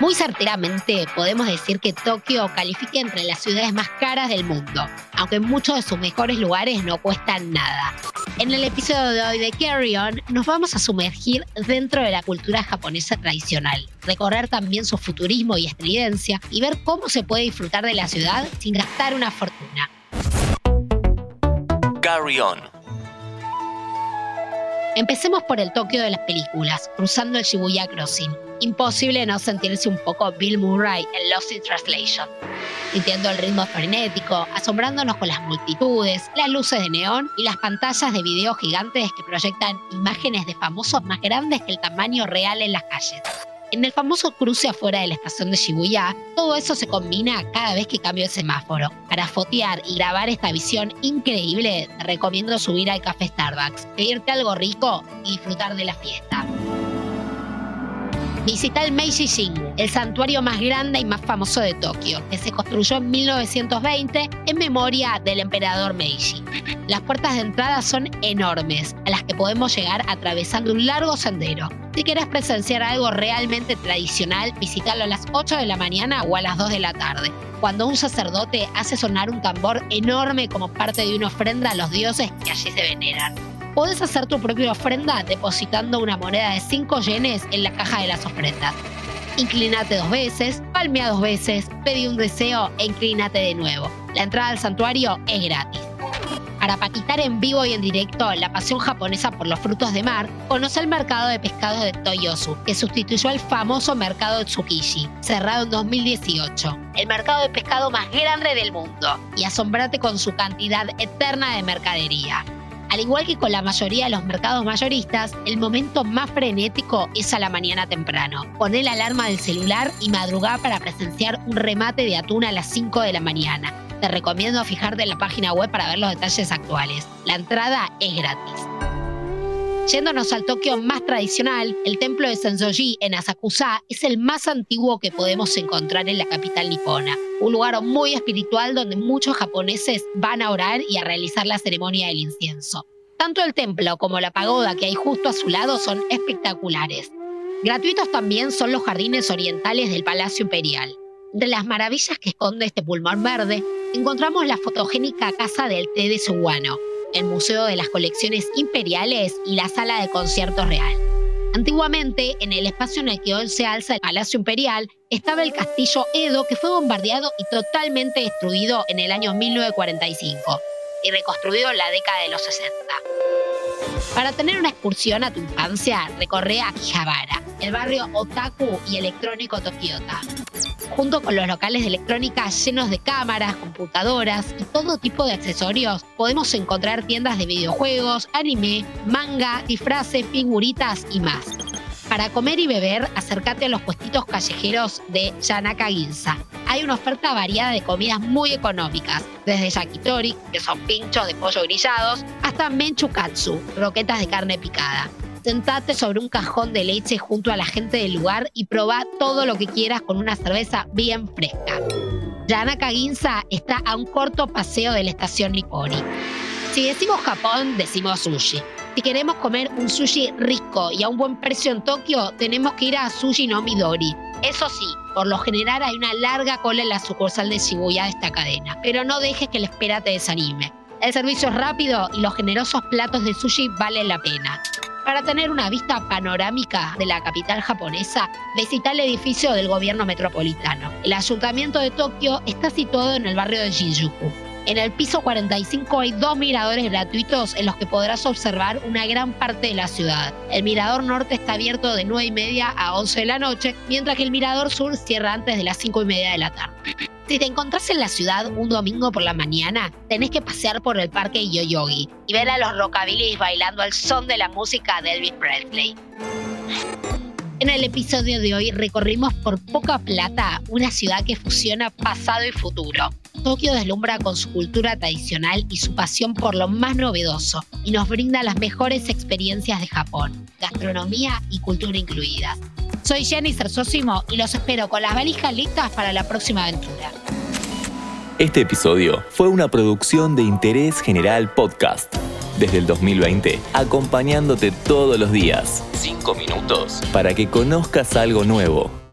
Muy certeramente podemos decir que Tokio califica entre las ciudades más caras del mundo, aunque muchos de sus mejores lugares no cuestan nada. En el episodio de hoy de Carry On nos vamos a sumergir dentro de la cultura japonesa tradicional, recorrer también su futurismo y estridencia y ver cómo se puede disfrutar de la ciudad sin gastar una fortuna. Carry On. Empecemos por el Tokio de las películas, cruzando el Shibuya Crossing imposible no sentirse un poco Bill Murray en Lost in Translation, sintiendo el ritmo frenético, asombrándonos con las multitudes, las luces de neón y las pantallas de video gigantes que proyectan imágenes de famosos más grandes que el tamaño real en las calles. En el famoso cruce afuera de la estación de Shibuya, todo eso se combina cada vez que cambio el semáforo. Para fotear y grabar esta visión increíble, te recomiendo subir al café Starbucks, pedirte algo rico y disfrutar de la fiesta. Visita el Meiji Shingu, el santuario más grande y más famoso de Tokio, que se construyó en 1920 en memoria del emperador Meiji. Las puertas de entrada son enormes, a las que podemos llegar atravesando un largo sendero. Si quieres presenciar algo realmente tradicional, visítalo a las 8 de la mañana o a las 2 de la tarde, cuando un sacerdote hace sonar un tambor enorme como parte de una ofrenda a los dioses que allí se veneran. Puedes hacer tu propia ofrenda depositando una moneda de 5 yenes en la caja de las ofrendas. Inclínate dos veces, palmea dos veces, pedí un deseo e inclínate de nuevo. La entrada al santuario es gratis. Para paquitar en vivo y en directo la pasión japonesa por los frutos de mar, conoce el mercado de pescado de Toyosu, que sustituyó al famoso mercado de Tsukiji, cerrado en 2018, el mercado de pescado más grande del mundo, y asombrate con su cantidad eterna de mercadería. Al igual que con la mayoría de los mercados mayoristas, el momento más frenético es a la mañana temprano. Poné la alarma del celular y madrugá para presenciar un remate de atún a las 5 de la mañana. Te recomiendo fijarte en la página web para ver los detalles actuales. La entrada es gratis. Yéndonos al Tokio más tradicional, el templo de Sensoji en Asakusa es el más antiguo que podemos encontrar en la capital nipona. Un lugar muy espiritual donde muchos japoneses van a orar y a realizar la ceremonia del incienso. Tanto el templo como la pagoda que hay justo a su lado son espectaculares. Gratuitos también son los jardines orientales del Palacio Imperial. De las maravillas que esconde este pulmón verde, encontramos la fotogénica Casa del Té de Suguano, el Museo de las Colecciones Imperiales y la Sala de Conciertos Real. Antiguamente, en el espacio en el que hoy se alza el Palacio Imperial, estaba el castillo Edo que fue bombardeado y totalmente destruido en el año 1945 y reconstruido en la década de los 60. Para tener una excursión a tu infancia, recorre Akihabara, el barrio otaku y electrónico Tokiota junto con los locales de electrónica llenos de cámaras, computadoras y todo tipo de accesorios, podemos encontrar tiendas de videojuegos, anime, manga, disfraces, figuritas y más. Para comer y beber, acércate a los puestitos callejeros de Yanaka Ginza. Hay una oferta variada de comidas muy económicas, desde yakitori, que son pinchos de pollo grillados, hasta menchukatsu, roquetas de carne picada sentate sobre un cajón de leche junto a la gente del lugar y probá todo lo que quieras con una cerveza bien fresca. Yanaka Ginza está a un corto paseo de la estación Nipponi. Si decimos Japón, decimos sushi. Si queremos comer un sushi rico y a un buen precio en Tokio, tenemos que ir a Sushi no Midori. Eso sí, por lo general hay una larga cola en la sucursal de Shibuya de esta cadena, pero no dejes que la espera te desanime. El servicio es rápido y los generosos platos de sushi valen la pena. Para tener una vista panorámica de la capital japonesa, visita el edificio del gobierno metropolitano. El ayuntamiento de Tokio está situado en el barrio de Shinjuku. En el piso 45 hay dos miradores gratuitos en los que podrás observar una gran parte de la ciudad. El mirador norte está abierto de 9 y media a 11 de la noche, mientras que el mirador sur cierra antes de las 5 y media de la tarde. Si te encontrás en la ciudad un domingo por la mañana, tenés que pasear por el parque Yoyogi y ver a los rockabilis bailando al son de la música de Elvis Presley. En el episodio de hoy recorrimos por poca plata una ciudad que fusiona pasado y futuro. Tokio deslumbra con su cultura tradicional y su pasión por lo más novedoso y nos brinda las mejores experiencias de Japón, gastronomía y cultura incluidas. Soy Jenny Sersosimo y los espero con las valijas listas para la próxima aventura. Este episodio fue una producción de Interés General Podcast. Desde el 2020, acompañándote todos los días. Cinco minutos para que conozcas algo nuevo.